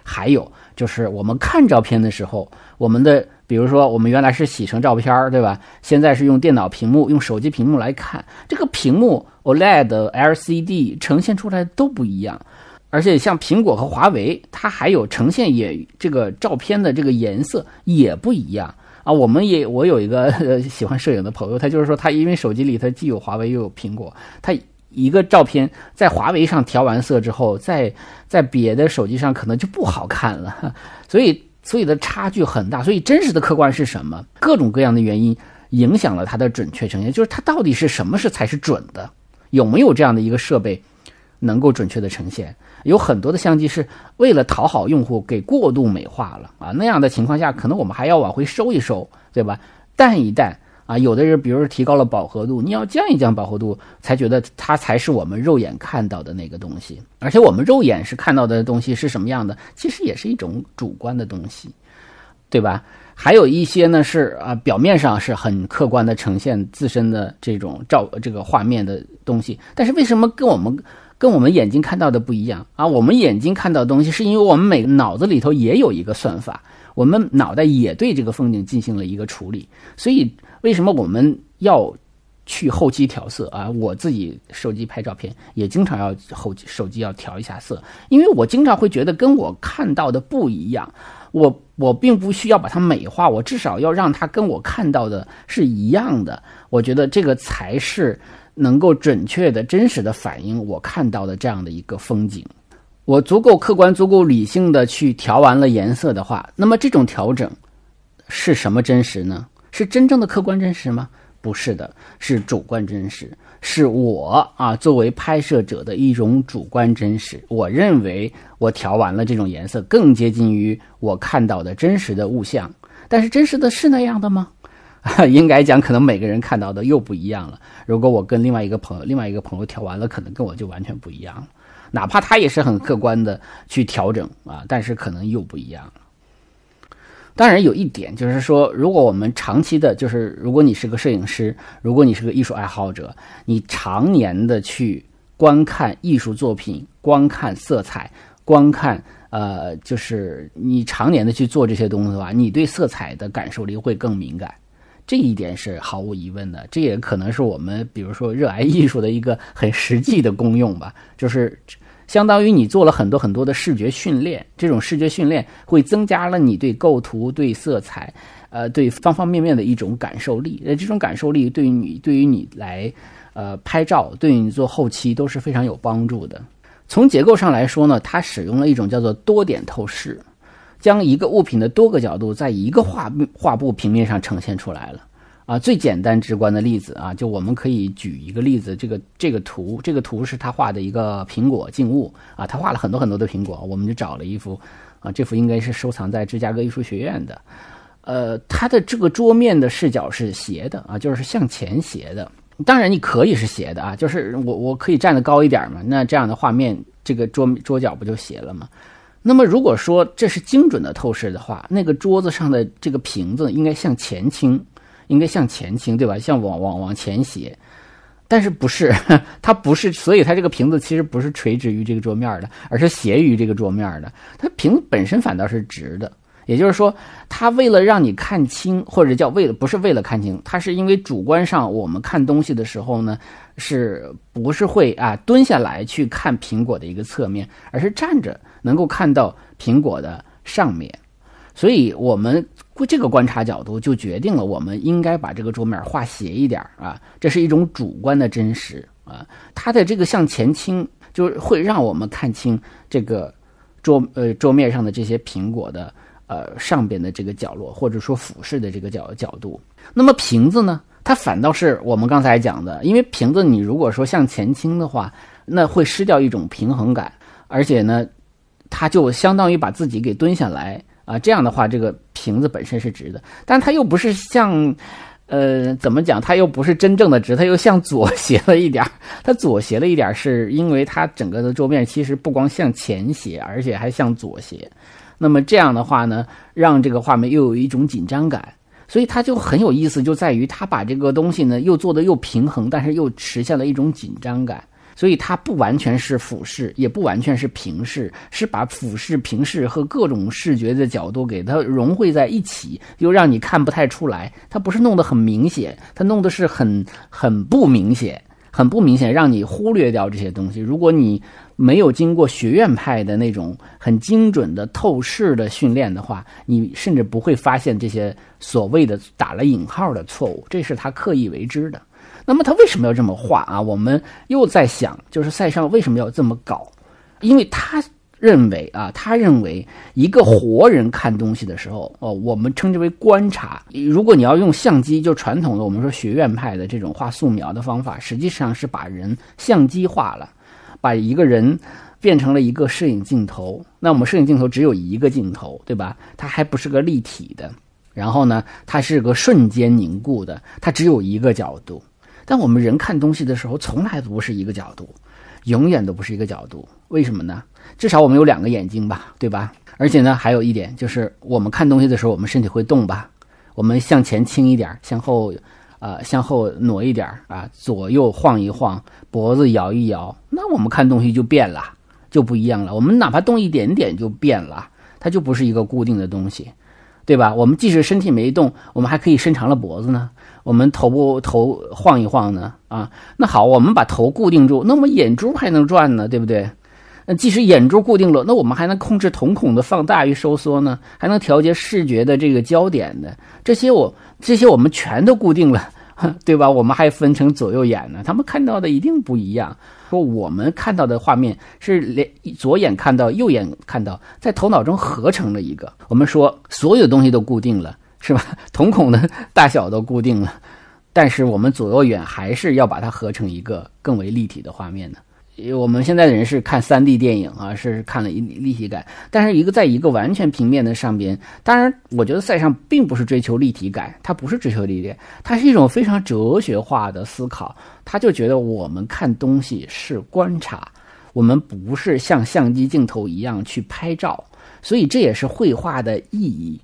还有就是我们看照片的时候，我们的。比如说，我们原来是洗成照片儿，对吧？现在是用电脑屏幕、用手机屏幕来看，这个屏幕 OLED、LCD 呈现出来都不一样。而且像苹果和华为，它还有呈现也这个照片的这个颜色也不一样啊。我们也我有一个喜欢摄影的朋友，他就是说他因为手机里他既有华为又有苹果，他一个照片在华为上调完色之后，在在别的手机上可能就不好看了，所以。所以的差距很大，所以真实的客观是什么？各种各样的原因影响了它的准确呈现，就是它到底是什么是才是准的？有没有这样的一个设备能够准确的呈现？有很多的相机是为了讨好用户给过度美化了啊，那样的情况下，可能我们还要往回收一收，对吧？淡一淡。啊，有的人，比如说提高了饱和度，你要降一降饱和度，才觉得它才是我们肉眼看到的那个东西。而且我们肉眼是看到的东西是什么样的，其实也是一种主观的东西。对吧？还有一些呢是啊，表面上是很客观的呈现自身的这种照这个画面的东西，但是为什么跟我们跟我们眼睛看到的不一样啊？我们眼睛看到的东西是因为我们每个脑子里头也有一个算法，我们脑袋也对这个风景进行了一个处理，所以为什么我们要去后期调色啊？我自己手机拍照片也经常要后手机要调一下色，因为我经常会觉得跟我看到的不一样。我我并不需要把它美化，我至少要让它跟我看到的是一样的。我觉得这个才是能够准确的、真实的反映我看到的这样的一个风景。我足够客观、足够理性的去调完了颜色的话，那么这种调整是什么真实呢？是真正的客观真实吗？不是的，是主观真实。是我啊，作为拍摄者的一种主观真实。我认为我调完了这种颜色，更接近于我看到的真实的物象。但是真实的是那样的吗？应该讲，可能每个人看到的又不一样了。如果我跟另外一个朋友，另外一个朋友调完了，可能跟我就完全不一样了。哪怕他也是很客观的去调整啊，但是可能又不一样。当然有一点，就是说，如果我们长期的，就是如果你是个摄影师，如果你是个艺术爱好者，你常年的去观看艺术作品、观看色彩、观看，呃，就是你常年的去做这些东西的话，你对色彩的感受力会更敏感，这一点是毫无疑问的。这也可能是我们，比如说热爱艺术的一个很实际的功用吧，就是。相当于你做了很多很多的视觉训练，这种视觉训练会增加了你对构图、对色彩，呃，对方方面面的一种感受力。呃，这种感受力对于你，对于你来，呃，拍照，对于你做后期都是非常有帮助的。从结构上来说呢，它使用了一种叫做多点透视，将一个物品的多个角度在一个画画布平面上呈现出来了。啊，最简单直观的例子啊，就我们可以举一个例子，这个这个图，这个图是他画的一个苹果静物啊，他画了很多很多的苹果，我们就找了一幅啊，这幅应该是收藏在芝加哥艺术学院的，呃，它的这个桌面的视角是斜的啊，就是向前斜的，当然你可以是斜的啊，就是我我可以站得高一点嘛，那这样的画面这个桌桌角不就斜了吗？那么如果说这是精准的透视的话，那个桌子上的这个瓶子应该向前倾。应该向前倾，对吧？向往往往前斜，但是不是？它不是，所以它这个瓶子其实不是垂直于这个桌面的，而是斜于这个桌面的。它瓶子本身反倒是直的，也就是说，它为了让你看清，或者叫为了不是为了看清，它是因为主观上我们看东西的时候呢，是不是会啊蹲下来去看苹果的一个侧面，而是站着能够看到苹果的上面。所以，我们这个观察角度就决定了，我们应该把这个桌面画斜一点啊，这是一种主观的真实啊。它的这个向前倾，就是会让我们看清这个桌呃桌面上的这些苹果的呃上边的这个角落，或者说俯视的这个角角度。那么瓶子呢，它反倒是我们刚才讲的，因为瓶子你如果说向前倾的话，那会失掉一种平衡感，而且呢，它就相当于把自己给蹲下来。啊，这样的话，这个瓶子本身是直的，但它又不是像，呃，怎么讲？它又不是真正的直，它又向左斜了一点。它左斜了一点，是因为它整个的桌面其实不光向前斜，而且还向左斜。那么这样的话呢，让这个画面又有一种紧张感，所以它就很有意思，就在于它把这个东西呢又做的又平衡，但是又实现了一种紧张感。所以它不完全是俯视，也不完全是平视，是把俯视、平视和各种视觉的角度给它融汇在一起，又让你看不太出来。它不是弄得很明显，它弄的是很很不明显，很不明显，让你忽略掉这些东西。如果你没有经过学院派的那种很精准的透视的训练的话，你甚至不会发现这些所谓的打了引号的错误，这是他刻意为之的。那么他为什么要这么画啊？我们又在想，就是塞尚为什么要这么搞？因为他认为啊，他认为一个活人看东西的时候，哦，我们称之为观察。如果你要用相机，就传统的我们说学院派的这种画素描的方法，实际上是把人相机化了，把一个人变成了一个摄影镜头。那我们摄影镜头只有一个镜头，对吧？它还不是个立体的。然后呢，它是个瞬间凝固的，它只有一个角度。但我们人看东西的时候，从来都不是一个角度，永远都不是一个角度。为什么呢？至少我们有两个眼睛吧，对吧？而且呢，还有一点就是，我们看东西的时候，我们身体会动吧？我们向前倾一点，向后，呃，向后挪一点啊，左右晃一晃，脖子摇一摇，那我们看东西就变了，就不一样了。我们哪怕动一点点就变了，它就不是一个固定的东西。对吧？我们即使身体没动，我们还可以伸长了脖子呢。我们头部头晃一晃呢，啊，那好，我们把头固定住，那我们眼珠还能转呢，对不对？那即使眼珠固定了，那我们还能控制瞳孔的放大与收缩呢，还能调节视觉的这个焦点的。这些我这些我们全都固定了，对吧？我们还分成左右眼呢，他们看到的一定不一样。说我们看到的画面是连左眼看到，右眼看到，在头脑中合成了一个。我们说所有东西都固定了，是吧？瞳孔的大小都固定了，但是我们左右眼还是要把它合成一个更为立体的画面的。我们现在的人是看三 D 电影啊，是看了一立体感，但是一个在一个完全平面的上边，当然，我觉得塞尚并不是追求立体感，他不是追求立体，他是一种非常哲学化的思考，他就觉得我们看东西是观察，我们不是像相机镜头一样去拍照，所以这也是绘画的意义。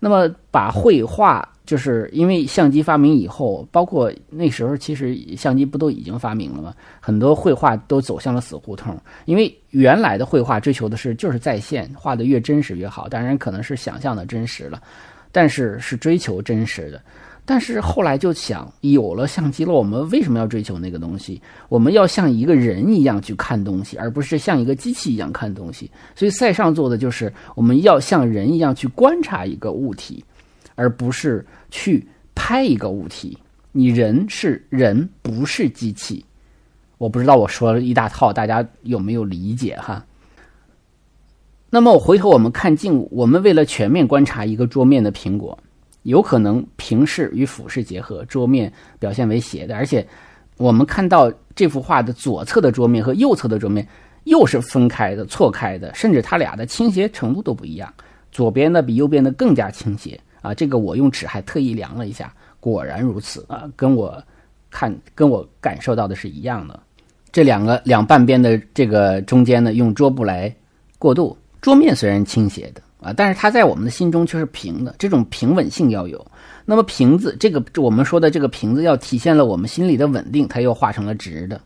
那么把绘画。就是因为相机发明以后，包括那时候，其实相机不都已经发明了吗？很多绘画都走向了死胡同。因为原来的绘画追求的是就是在线，画的越真实越好。当然可能是想象的真实了，但是是追求真实的。但是后来就想，有了相机了，我们为什么要追求那个东西？我们要像一个人一样去看东西，而不是像一个机器一样看东西。所以塞尚做的就是我们要像人一样去观察一个物体。而不是去拍一个物体，你人是人，不是机器。我不知道我说了一大套，大家有没有理解哈？那么我回头我们看静物，我们为了全面观察一个桌面的苹果，有可能平视与俯视结合，桌面表现为斜的，而且我们看到这幅画的左侧的桌面和右侧的桌面又是分开的、错开的，甚至它俩的倾斜程度都不一样，左边的比右边的更加倾斜。啊，这个我用尺还特意量了一下，果然如此啊，跟我看跟我感受到的是一样的。这两个两半边的这个中间呢，用桌布来过渡。桌面虽然倾斜的啊，但是它在我们的心中却是平的，这种平稳性要有。那么瓶子这个我们说的这个瓶子要体现了我们心里的稳定，它又画成了直的。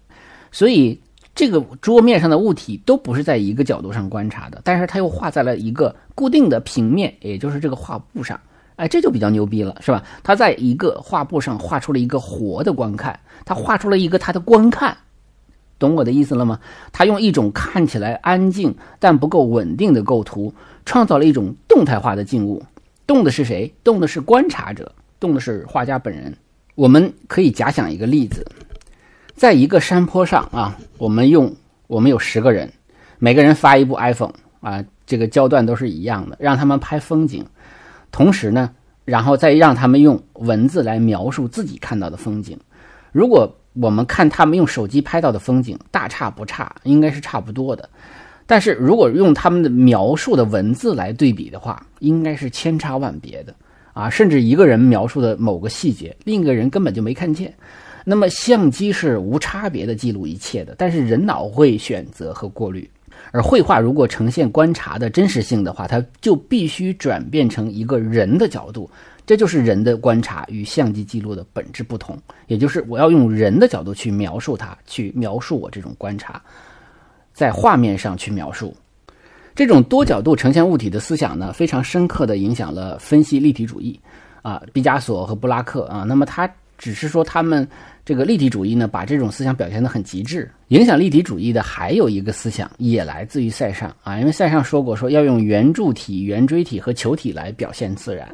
所以这个桌面上的物体都不是在一个角度上观察的，但是它又画在了一个固定的平面，也就是这个画布上。哎，这就比较牛逼了，是吧？他在一个画布上画出了一个活的观看，他画出了一个他的观看，懂我的意思了吗？他用一种看起来安静但不够稳定的构图，创造了一种动态化的静物。动的是谁？动的是观察者，动的是画家本人。我们可以假想一个例子，在一个山坡上啊，我们用我们有十个人，每个人发一部 iPhone 啊，这个焦段都是一样的，让他们拍风景。同时呢，然后再让他们用文字来描述自己看到的风景。如果我们看他们用手机拍到的风景，大差不差，应该是差不多的。但是如果用他们的描述的文字来对比的话，应该是千差万别的啊！甚至一个人描述的某个细节，另一个人根本就没看见。那么相机是无差别的记录一切的，但是人脑会选择和过滤。而绘画如果呈现观察的真实性的话，它就必须转变成一个人的角度，这就是人的观察与相机记录的本质不同。也就是我要用人的角度去描述它，去描述我这种观察，在画面上去描述这种多角度呈现物体的思想呢，非常深刻地影响了分析立体主义啊，毕加索和布拉克啊。那么他只是说他们。这个立体主义呢，把这种思想表现得很极致。影响立体主义的还有一个思想，也来自于塞尚啊，因为塞尚说过，说要用圆柱体、圆锥体和球体来表现自然。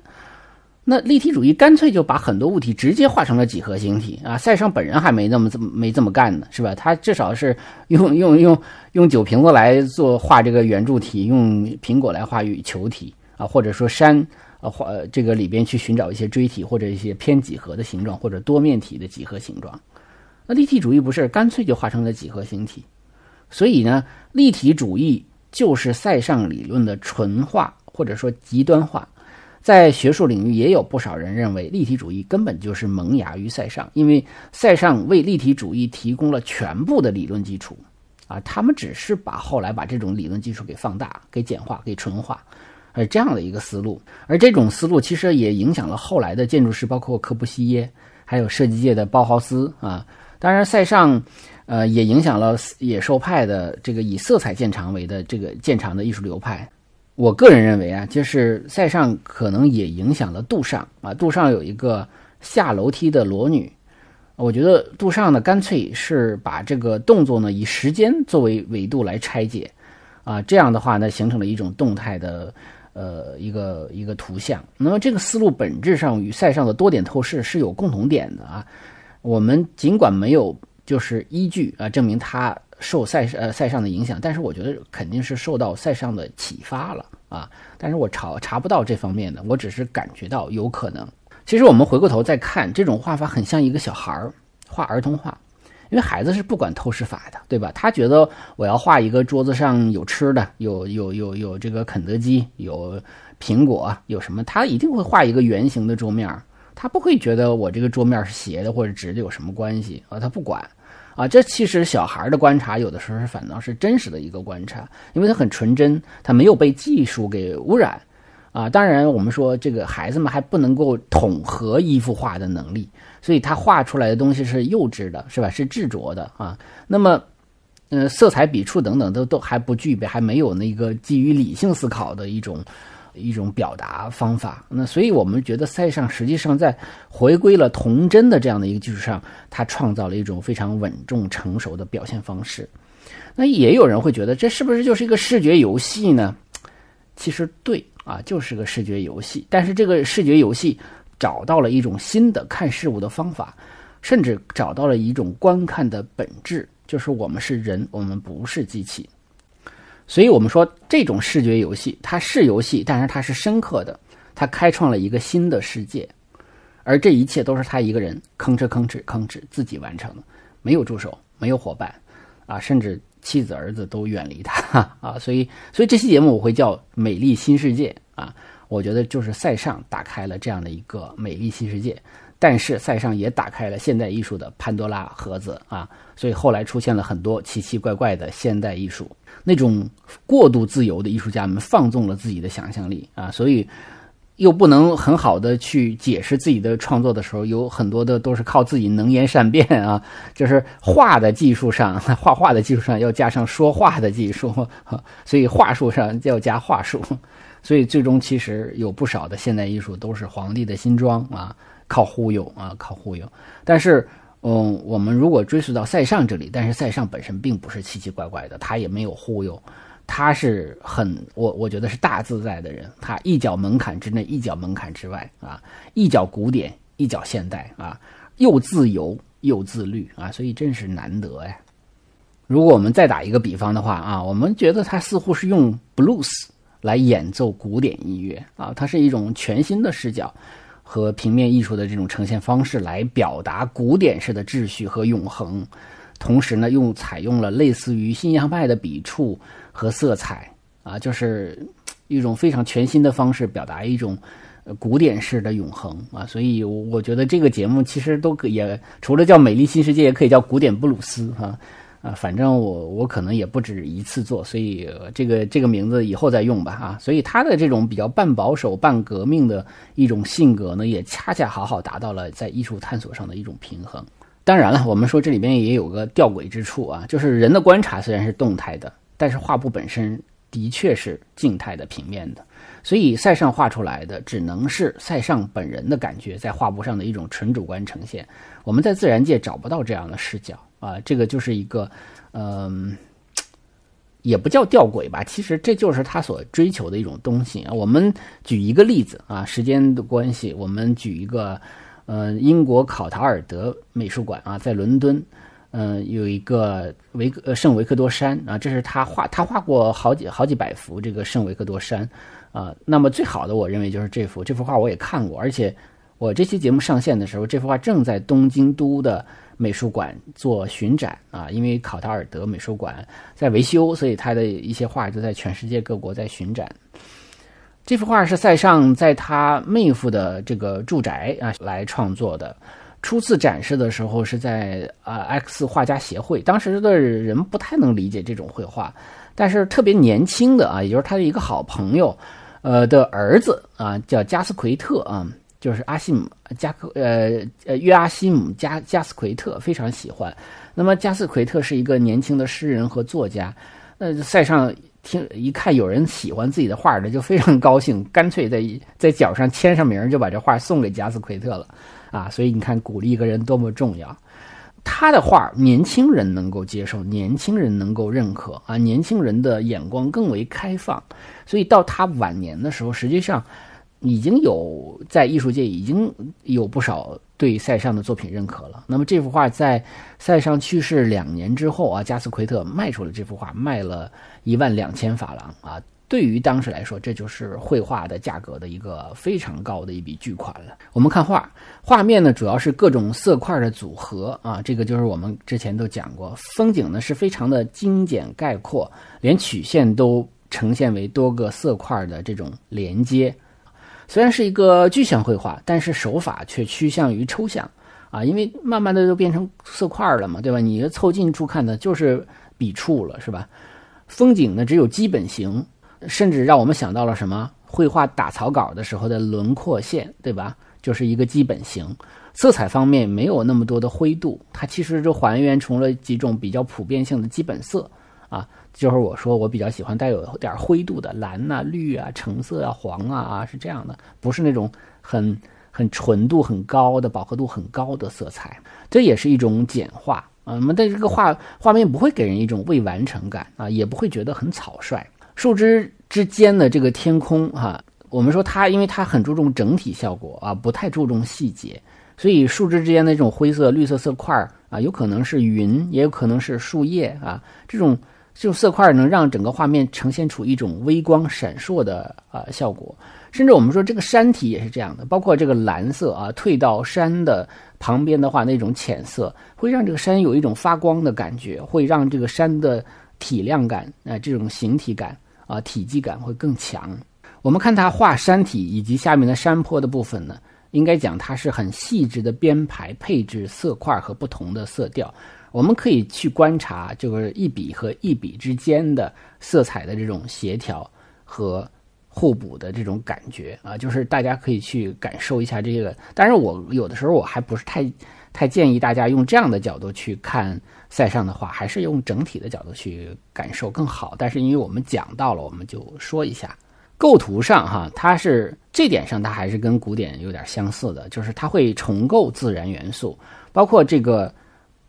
那立体主义干脆就把很多物体直接画成了几何形体啊。塞尚本人还没那么这么没这么干呢，是吧？他至少是用用用用酒瓶子来做画这个圆柱体，用苹果来画球体啊，或者说山。呃，画这个里边去寻找一些锥体或者一些偏几何的形状，或者多面体的几何形状。那立体主义不是干脆就画成了几何形体？所以呢，立体主义就是塞尚理论的纯化或者说极端化。在学术领域也有不少人认为立体主义根本就是萌芽于塞尚，因为塞尚为立体主义提供了全部的理论基础，啊，他们只是把后来把这种理论基础给放大、给简化、给纯化，而这样的一个思路，而这种思路其实也影响了后来的建筑师，包括柯布西耶，还有设计界的包豪斯啊。当然，塞尚，呃，也影响了野兽派的这个以色彩见长为的这个见长的艺术流派。我个人认为啊，就是塞尚可能也影响了杜尚啊。杜尚有一个下楼梯的裸女，我觉得杜尚呢，干脆是把这个动作呢以时间作为维度来拆解，啊，这样的话呢，形成了一种动态的呃一个一个图像。那么这个思路本质上与塞尚的多点透视是有共同点的啊。我们尽管没有就是依据啊证明他。受塞呃塞尚的影响，但是我觉得肯定是受到塞尚的启发了啊！但是我查查不到这方面的，我只是感觉到有可能。其实我们回过头再看，这种画法很像一个小孩儿画儿童画，因为孩子是不管透视法的，对吧？他觉得我要画一个桌子上有吃的，有有有有这个肯德基，有苹果，有什么，他一定会画一个圆形的桌面，他不会觉得我这个桌面是斜的或者直的有什么关系啊，他不管。啊，这其实小孩的观察有的时候是反倒是真实的一个观察，因为他很纯真，他没有被技术给污染。啊，当然我们说这个孩子们还不能够统合一幅画的能力，所以他画出来的东西是幼稚的，是吧？是执着的啊。那么，呃，色彩、笔触等等都都还不具备，还没有那个基于理性思考的一种。一种表达方法，那所以我们觉得塞尚实际上在回归了童真的这样的一个基础上，他创造了一种非常稳重成熟的表现方式。那也有人会觉得这是不是就是一个视觉游戏呢？其实对啊，就是个视觉游戏。但是这个视觉游戏找到了一种新的看事物的方法，甚至找到了一种观看的本质，就是我们是人，我们不是机器。所以，我们说这种视觉游戏，它是游戏，但是它是深刻的，它开创了一个新的世界，而这一切都是他一个人吭哧吭哧吭哧自己完成的，没有助手，没有伙伴，啊，甚至妻子儿子都远离他 啊。所以，所以这期节目我会叫《美丽新世界》啊，我觉得就是塞尚打开了这样的一个美丽新世界。但是塞尚也打开了现代艺术的潘多拉盒子啊，所以后来出现了很多奇奇怪怪的现代艺术。那种过度自由的艺术家们放纵了自己的想象力啊，所以又不能很好的去解释自己的创作的时候，有很多的都是靠自己能言善辩啊，就是画的技术上，画画的技术上要加上说话的技术，所以话术上要加话术，所以最终其实有不少的现代艺术都是皇帝的新装啊。靠忽悠啊，靠忽悠。但是，嗯，我们如果追溯到塞尚这里，但是塞尚本身并不是奇奇怪怪的，他也没有忽悠，他是很我我觉得是大自在的人。他一脚门槛之内，一脚门槛之外啊，一脚古典，一脚现代啊，又自由又自律啊，所以真是难得呀。如果我们再打一个比方的话啊，我们觉得他似乎是用 blues 来演奏古典音乐啊，它是一种全新的视角。和平面艺术的这种呈现方式来表达古典式的秩序和永恒，同时呢，又采用了类似于新洋派的笔触和色彩啊，就是一种非常全新的方式表达一种古典式的永恒啊。所以我觉得这个节目其实都可以，除了叫《美丽新世界》，也可以叫《古典布鲁斯》哈。啊，啊反正我我可能也不止一次做，所以这个这个名字以后再用吧啊。所以他的这种比较半保守半革命的一种性格呢，也恰恰好好达到了在艺术探索上的一种平衡。当然了，我们说这里边也有个吊诡之处啊，就是人的观察虽然是动态的，但是画布本身的确是静态的平面的，所以塞尚画出来的只能是塞尚本人的感觉在画布上的一种纯主观呈现，我们在自然界找不到这样的视角。啊，这个就是一个，嗯，也不叫吊诡吧，其实这就是他所追求的一种东西啊。我们举一个例子啊，时间的关系，我们举一个，呃，英国考塔尔德美术馆啊，在伦敦，嗯，有一个维克圣维克多山啊，这是他画，他画过好几好几百幅这个圣维克多山啊。那么最好的，我认为就是这幅，这幅画我也看过，而且我这期节目上线的时候，这幅画正在东京都的。美术馆做巡展啊，因为考塔尔德美术馆在维修，所以他的一些画就在全世界各国在巡展。这幅画是塞尚在他妹夫的这个住宅啊来创作的。初次展示的时候是在啊 X 画家协会，当时的人不太能理解这种绘画，但是特别年轻的啊，也就是他的一个好朋友，呃的儿子啊叫加斯奎特啊，就是阿西姆加克呃呃约阿西姆加加斯奎特非常喜欢。那么加斯奎特是一个年轻的诗人和作家，呃塞尚听一看有人喜欢自己的画的，就非常高兴，干脆在在脚上签上名，就把这画送给加斯奎特了。啊，所以你看，鼓励一个人多么重要。他的画，年轻人能够接受，年轻人能够认可啊，年轻人的眼光更为开放。所以到他晚年的时候，实际上已经有在艺术界已经有不少对塞尚的作品认可了。那么这幅画在塞尚去世两年之后啊，加斯奎特卖出了这幅画，卖了一万两千法郎啊。对于当时来说，这就是绘画的价格的一个非常高的一笔巨款了。我们看画，画面呢主要是各种色块的组合啊，这个就是我们之前都讲过。风景呢是非常的精简概括，连曲线都呈现为多个色块的这种连接。虽然是一个具象绘画，但是手法却趋向于抽象啊，因为慢慢的就变成色块了嘛，对吧？你凑近处看的就是笔触了，是吧？风景呢只有基本型。甚至让我们想到了什么？绘画打草稿的时候的轮廓线，对吧？就是一个基本型。色彩方面没有那么多的灰度，它其实就还原成了几种比较普遍性的基本色啊。就是我说我比较喜欢带有点灰度的蓝呐、绿啊、橙色啊、黄啊啊，是这样的，不是那种很很纯度很高的、饱和度很高的色彩。这也是一种简化啊。那么在这个画画面不会给人一种未完成感啊，也不会觉得很草率。树枝之间的这个天空，哈，我们说它，因为它很注重整体效果啊，不太注重细节，所以树枝之间的这种灰色、绿色色块啊，有可能是云，也有可能是树叶啊，这种这种色块能让整个画面呈现出一种微光闪烁的啊效果。甚至我们说这个山体也是这样的，包括这个蓝色啊，退到山的旁边的话，那种浅色会让这个山有一种发光的感觉，会让这个山的体量感啊，这种形体感。啊，体积感会更强。我们看它画山体以及下面的山坡的部分呢，应该讲它是很细致的编排配置色块和不同的色调。我们可以去观察，就是一笔和一笔之间的色彩的这种协调和互补的这种感觉啊，就是大家可以去感受一下这个。但是我有的时候我还不是太太建议大家用这样的角度去看。塞尚的话，还是用整体的角度去感受更好。但是因为我们讲到了，我们就说一下构图上哈，它是这点上它还是跟古典有点相似的，就是它会重构自然元素，包括这个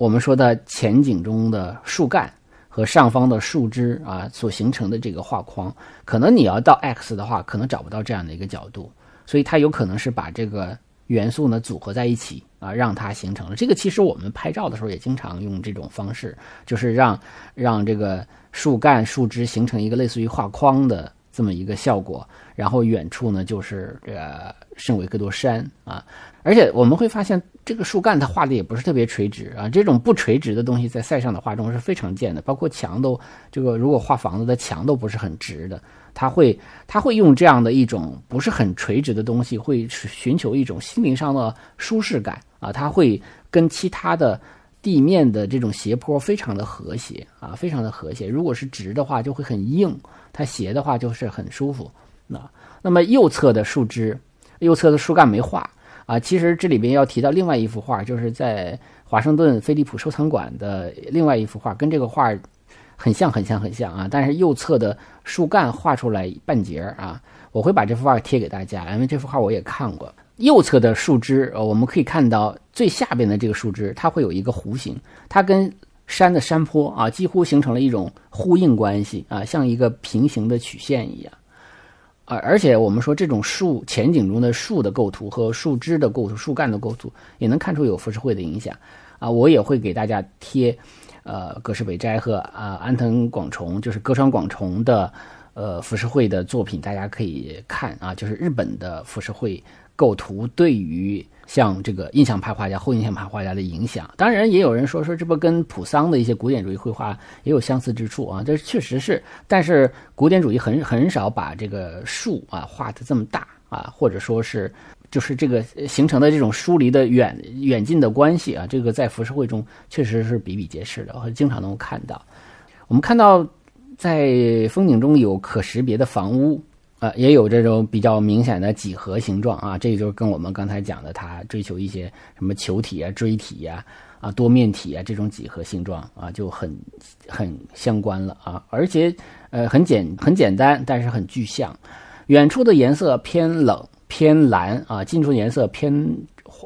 我们说的前景中的树干和上方的树枝啊所形成的这个画框，可能你要到 X 的话，可能找不到这样的一个角度，所以它有可能是把这个。元素呢组合在一起啊，让它形成了这个。其实我们拍照的时候也经常用这种方式，就是让让这个树干、树枝形成一个类似于画框的这么一个效果。然后远处呢就是这个圣维克多山啊，而且我们会发现这个树干它画的也不是特别垂直啊。这种不垂直的东西在塞尚的画中是非常见的，包括墙都这个如果画房子的墙都不是很直的。他会，他会用这样的一种不是很垂直的东西，会寻求一种心灵上的舒适感啊。他会跟其他的地面的这种斜坡非常的和谐啊，非常的和谐。如果是直的话，就会很硬；它斜的话，就是很舒服。那那么右侧的树枝，右侧的树干没画啊。其实这里边要提到另外一幅画，就是在华盛顿菲利普收藏馆的另外一幅画，跟这个画。很像，很像，很像啊！但是右侧的树干画出来半截啊，我会把这幅画贴给大家，因为这幅画我也看过。右侧的树枝，呃，我们可以看到最下边的这个树枝，它会有一个弧形，它跟山的山坡啊，几乎形成了一种呼应关系啊，像一个平行的曲线一样。而而且我们说这种树前景中的树的构图和树枝的构图、树干的构图，也能看出有浮世绘的影响啊。我也会给大家贴。呃，葛饰北斋和啊安藤广重，就是歌川广重的呃浮世绘的作品，大家可以看啊，就是日本的浮世绘构图对于像这个印象派画家、后印象派画家的影响。当然，也有人说说这不跟普桑的一些古典主义绘画也有相似之处啊，这确实是。但是古典主义很很少把这个树啊画的这么大啊，或者说是。就是这个形成的这种疏离的远远近的关系啊，这个在浮世绘中确实是比比皆是的，我经常能够看到。我们看到在风景中有可识别的房屋，呃，也有这种比较明显的几何形状啊，这个就是跟我们刚才讲的，他追求一些什么球体啊、锥体呀、啊多面体啊这种几何形状啊，就很很相关了啊，而且呃很简很简单，但是很具象。远处的颜色偏冷。偏蓝啊，近处颜色偏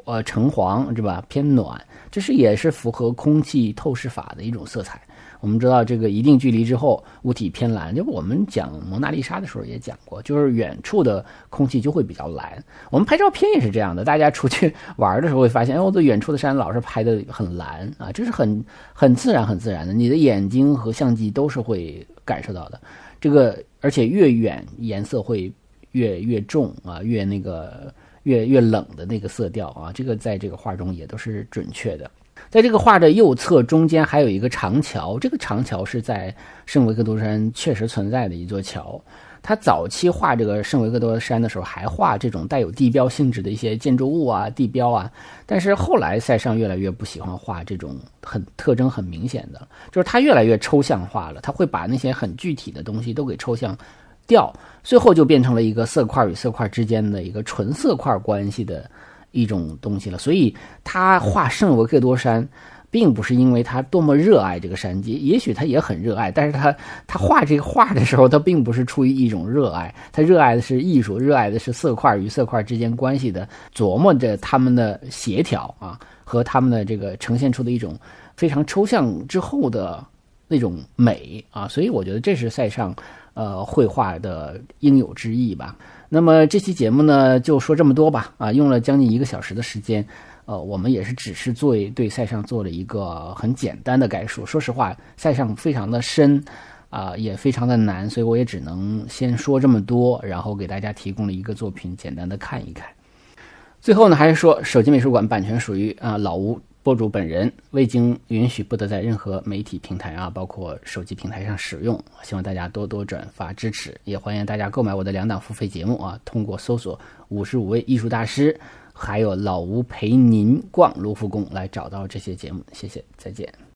呃橙黄，是吧？偏暖，这是也是符合空气透视法的一种色彩。我们知道，这个一定距离之后，物体偏蓝。就我们讲蒙娜丽莎的时候也讲过，就是远处的空气就会比较蓝。我们拍照片也是这样的，大家出去玩的时候会发现，哦，这远处的山老是拍的很蓝啊，这是很很自然、很自然的。你的眼睛和相机都是会感受到的。这个，而且越远颜色会。越越重啊，越那个越越冷的那个色调啊，这个在这个画中也都是准确的。在这个画的右侧中间还有一个长桥，这个长桥是在圣维克多山确实存在的一座桥。他早期画这个圣维克多山的时候，还画这种带有地标性质的一些建筑物啊、地标啊。但是后来塞尚越来越不喜欢画这种很特征很明显的，就是他越来越抽象化了，他会把那些很具体的东西都给抽象。掉最后就变成了一个色块与色块之间的一个纯色块关系的一种东西了。所以他画圣维克多山，并不是因为他多么热爱这个山，也也许他也很热爱，但是他他画这个画的时候，他并不是出于一种热爱，他热爱的是艺术，热爱的是色块与色块之间关系的琢磨着他们的协调啊，和他们的这个呈现出的一种非常抽象之后的那种美啊。所以我觉得这是塞尚。呃，绘画的应有之义吧。那么这期节目呢，就说这么多吧。啊，用了将近一个小时的时间，呃，我们也是只是做对塞尚做了一个很简单的概述。说实话，塞尚非常的深，啊，也非常的难，所以我也只能先说这么多，然后给大家提供了一个作品，简单的看一看。最后呢，还是说，手机美术馆版权属于啊老吴。博主本人未经允许，不得在任何媒体平台啊，包括手机平台上使用。希望大家多多转发支持，也欢迎大家购买我的两档付费节目啊。通过搜索“五十五位艺术大师”还有“老吴陪您逛卢浮宫”来找到这些节目。谢谢，再见。